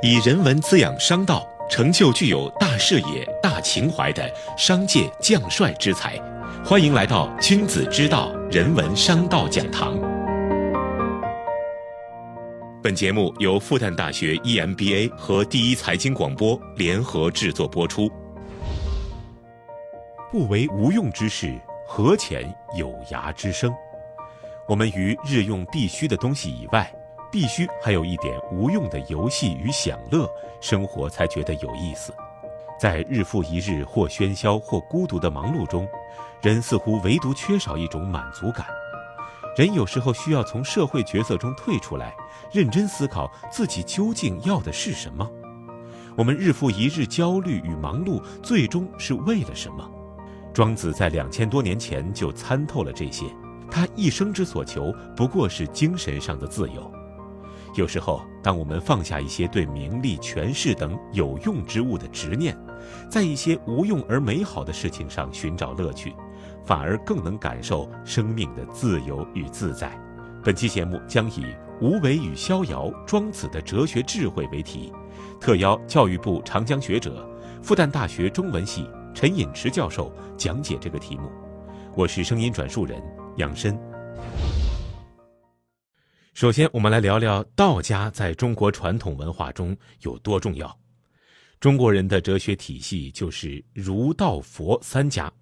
以人文滋养商道，成就具有大视野、大情怀的商界将帅之才。欢迎来到君子之道人文商道讲堂。本节目由复旦大学 EMBA 和第一财经广播联合制作播出。不为无用之事，何遣有涯之生？我们于日用必须的东西以外。必须还有一点无用的游戏与享乐，生活才觉得有意思。在日复一日或喧嚣或孤独的忙碌中，人似乎唯独缺少一种满足感。人有时候需要从社会角色中退出来，认真思考自己究竟要的是什么。我们日复一日焦虑与忙碌，最终是为了什么？庄子在两千多年前就参透了这些，他一生之所求不过是精神上的自由。有时候，当我们放下一些对名利、权势等有用之物的执念，在一些无用而美好的事情上寻找乐趣，反而更能感受生命的自由与自在。本期节目将以“无为与逍遥：庄子的哲学智慧”为题，特邀教育部长江学者、复旦大学中文系陈寅驰教授讲解这个题目。我是声音转述人杨申。首先，我们来聊聊道家在中国传统文化中有多重要。中国人的哲学体系就是儒、道、佛三家。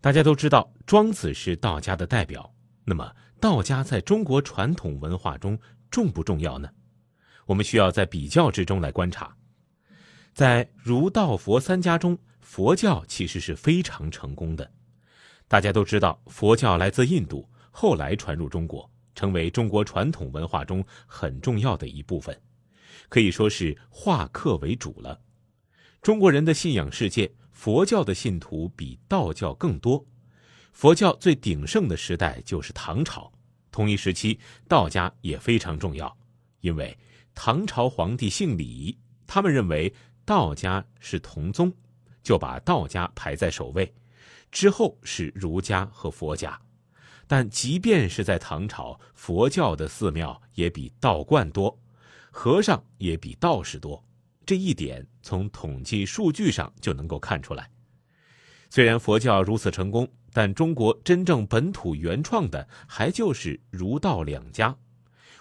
大家都知道，庄子是道家的代表。那么，道家在中国传统文化中重不重要呢？我们需要在比较之中来观察。在儒、道、佛三家中，佛教其实是非常成功的。大家都知道，佛教来自印度，后来传入中国。成为中国传统文化中很重要的一部分，可以说是化客为主了。中国人的信仰世界，佛教的信徒比道教更多。佛教最鼎盛的时代就是唐朝，同一时期道家也非常重要，因为唐朝皇帝姓李，他们认为道家是同宗，就把道家排在首位，之后是儒家和佛家。但即便是在唐朝，佛教的寺庙也比道观多，和尚也比道士多。这一点从统计数据上就能够看出来。虽然佛教如此成功，但中国真正本土原创的还就是儒道两家。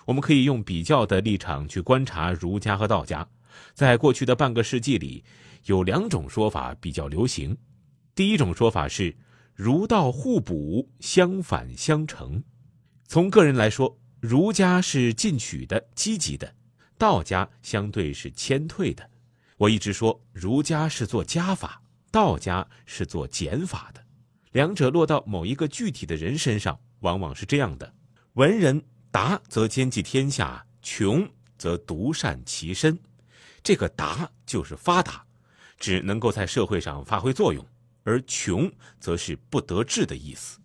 我们可以用比较的立场去观察儒家和道家。在过去的半个世纪里，有两种说法比较流行。第一种说法是。儒道互补，相反相成。从个人来说，儒家是进取的、积极的；道家相对是谦退的。我一直说，儒家是做加法，道家是做减法的。两者落到某一个具体的人身上，往往是这样的：文人达则兼济天下，穷则独善其身。这个达就是发达，只能够在社会上发挥作用。而穷则是不得志的意思，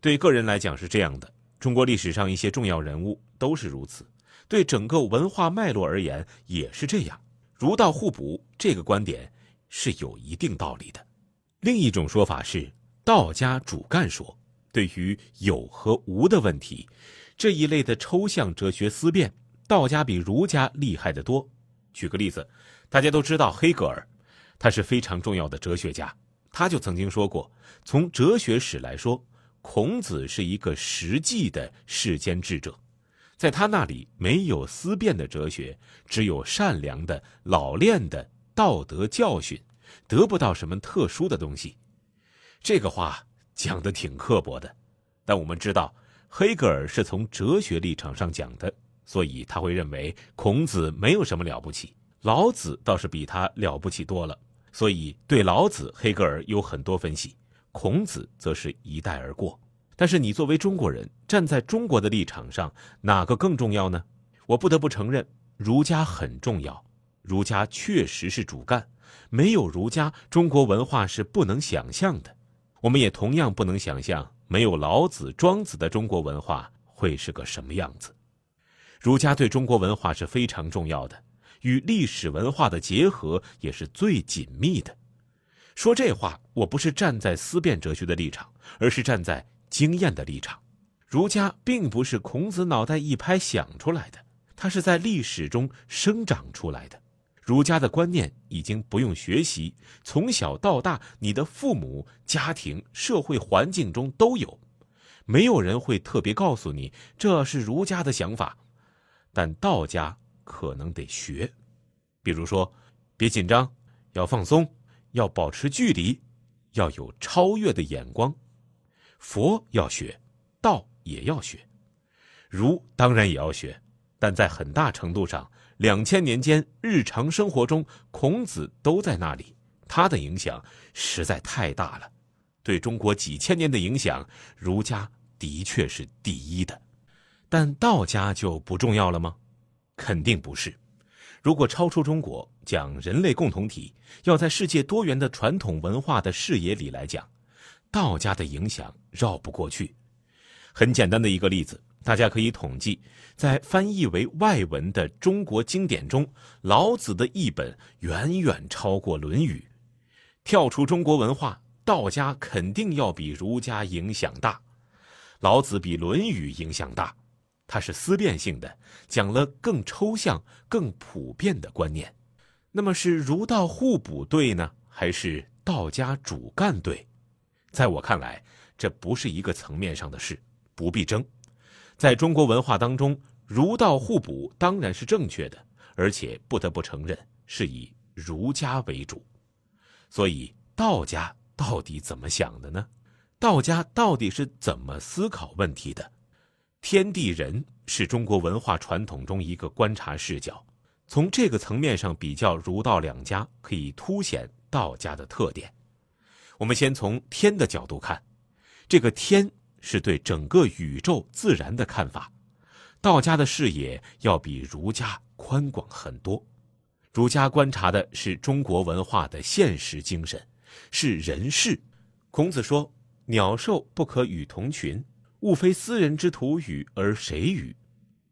对个人来讲是这样的。中国历史上一些重要人物都是如此，对整个文化脉络而言也是这样。儒道互补这个观点是有一定道理的。另一种说法是道家主干说，对于有和无的问题这一类的抽象哲学思辨，道家比儒家厉害得多。举个例子，大家都知道黑格尔，他是非常重要的哲学家。他就曾经说过，从哲学史来说，孔子是一个实际的世间智者，在他那里没有思辨的哲学，只有善良的老练的道德教训，得不到什么特殊的东西。这个话讲的挺刻薄的，但我们知道，黑格尔是从哲学立场上讲的，所以他会认为孔子没有什么了不起，老子倒是比他了不起多了。所以，对老子，黑格尔有很多分析；孔子则是一带而过。但是，你作为中国人，站在中国的立场上，哪个更重要呢？我不得不承认，儒家很重要。儒家确实是主干，没有儒家，中国文化是不能想象的。我们也同样不能想象，没有老子、庄子的中国文化会是个什么样子。儒家对中国文化是非常重要的。与历史文化的结合也是最紧密的。说这话，我不是站在思辨哲学的立场，而是站在经验的立场。儒家并不是孔子脑袋一拍想出来的，它是在历史中生长出来的。儒家的观念已经不用学习，从小到大，你的父母、家庭、社会环境中都有，没有人会特别告诉你这是儒家的想法，但道家可能得学，比如说，别紧张，要放松，要保持距离，要有超越的眼光。佛要学，道也要学，儒当然也要学，但在很大程度上。两千年间，日常生活中，孔子都在那里，他的影响实在太大了。对中国几千年的影响，儒家的确是第一的。但道家就不重要了吗？肯定不是。如果超出中国，讲人类共同体，要在世界多元的传统文化的视野里来讲，道家的影响绕不过去。很简单的一个例子。大家可以统计，在翻译为外文的中国经典中，老子的译本远远超过《论语》。跳出中国文化，道家肯定要比儒家影响大。老子比《论语》影响大，它是思辨性的，讲了更抽象、更普遍的观念。那么是儒道互补对呢，还是道家主干对？在我看来，这不是一个层面上的事，不必争。在中国文化当中，儒道互补当然是正确的，而且不得不承认是以儒家为主。所以，道家到底怎么想的呢？道家到底是怎么思考问题的？天地人是中国文化传统中一个观察视角，从这个层面上比较儒道两家，可以凸显道家的特点。我们先从天的角度看，这个天。是对整个宇宙自然的看法，道家的视野要比儒家宽广很多。儒家观察的是中国文化的现实精神，是人事。孔子说：“鸟兽不可与同群，勿非斯人之徒与，而谁与？”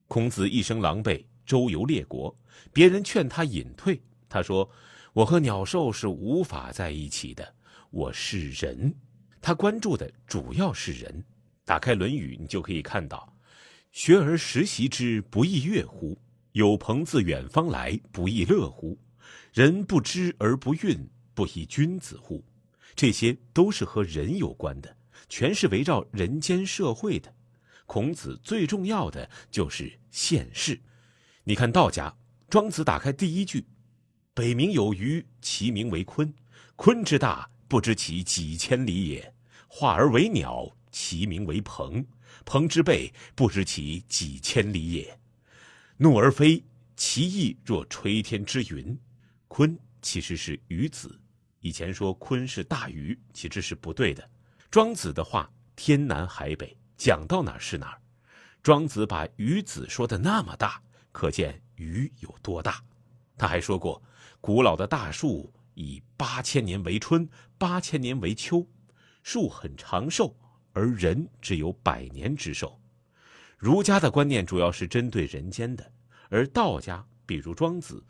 孔子一生狼狈，周游列国，别人劝他隐退，他说：“我和鸟兽是无法在一起的，我是人。”他关注的主要是人。打开《论语》，你就可以看到：“学而时习之，不亦乐乎？有朋自远方来，不亦乐乎？人不知而不愠，不亦君子乎？”这些都是和人有关的，全是围绕人间社会的。孔子最重要的就是现世。你看道家，庄子打开第一句：“北冥有鱼，其名为鲲。鲲之大，不知其几千里也。化而为鸟。”其名为鹏，鹏之背不知其几千里也。怒而飞，其翼若垂天之云。鲲其实是鱼子，以前说鲲是大鱼，其实是不对的。庄子的话天南海北，讲到哪儿是哪儿。庄子把鱼子说的那么大，可见鱼有多大。他还说过，古老的大树以八千年为春，八千年为秋，树很长寿。而人只有百年之寿，儒家的观念主要是针对人间的，而道家，比如庄子，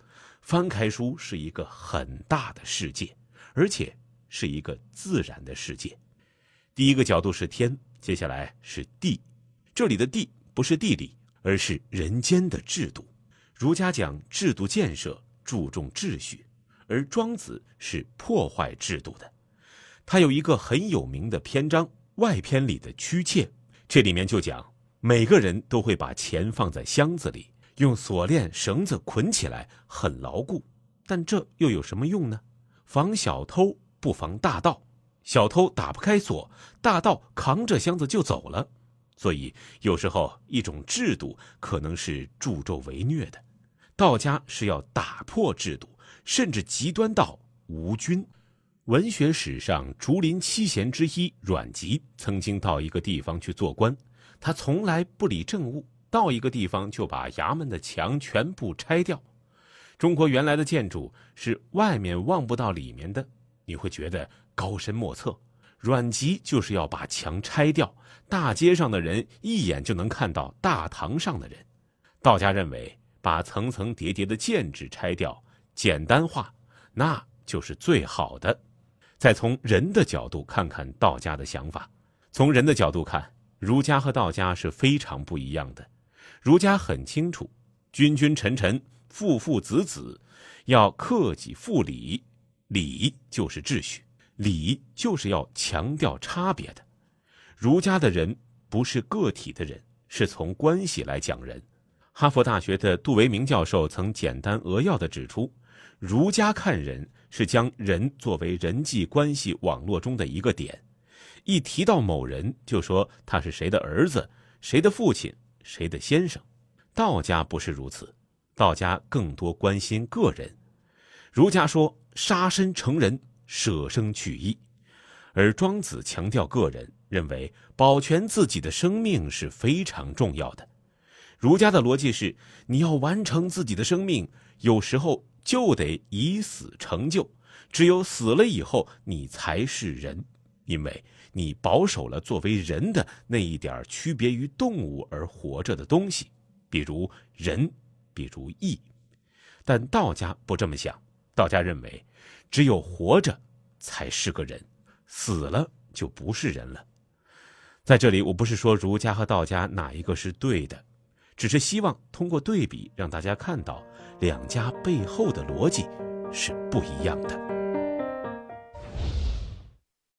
翻开书是一个很大的世界，而且是一个自然的世界。第一个角度是天，接下来是地，这里的地不是地理，而是人间的制度。儒家讲制度建设，注重秩序，而庄子是破坏制度的。他有一个很有名的篇章。外篇里的驱妾，这里面就讲每个人都会把钱放在箱子里，用锁链、绳子捆起来，很牢固。但这又有什么用呢？防小偷不防大盗，小偷打不开锁，大盗扛着箱子就走了。所以有时候一种制度可能是助纣为虐的。道家是要打破制度，甚至极端到无君。文学史上，竹林七贤之一阮籍曾经到一个地方去做官，他从来不理政务，到一个地方就把衙门的墙全部拆掉。中国原来的建筑是外面望不到里面的，你会觉得高深莫测。阮籍就是要把墙拆掉，大街上的人一眼就能看到大堂上的人。道家认为，把层层叠叠的建制拆掉，简单化，那就是最好的。再从人的角度看看道家的想法。从人的角度看，儒家和道家是非常不一样的。儒家很清楚，君君臣臣父父子子，要克己复礼，礼就是秩序，礼就是要强调差别的。儒家的人不是个体的人，是从关系来讲人。哈佛大学的杜维明教授曾简单扼要地指出，儒家看人是将人作为人际关系网络中的一个点，一提到某人就说他是谁的儿子、谁的父亲、谁的先生。道家不是如此，道家更多关心个人。儒家说杀身成仁，舍生取义，而庄子强调个人，认为保全自己的生命是非常重要的。儒家的逻辑是：你要完成自己的生命，有时候就得以死成就。只有死了以后，你才是人，因为你保守了作为人的那一点区别于动物而活着的东西，比如仁，比如义。但道家不这么想，道家认为，只有活着才是个人，死了就不是人了。在这里，我不是说儒家和道家哪一个是对的。只是希望通过对比，让大家看到两家背后的逻辑是不一样的。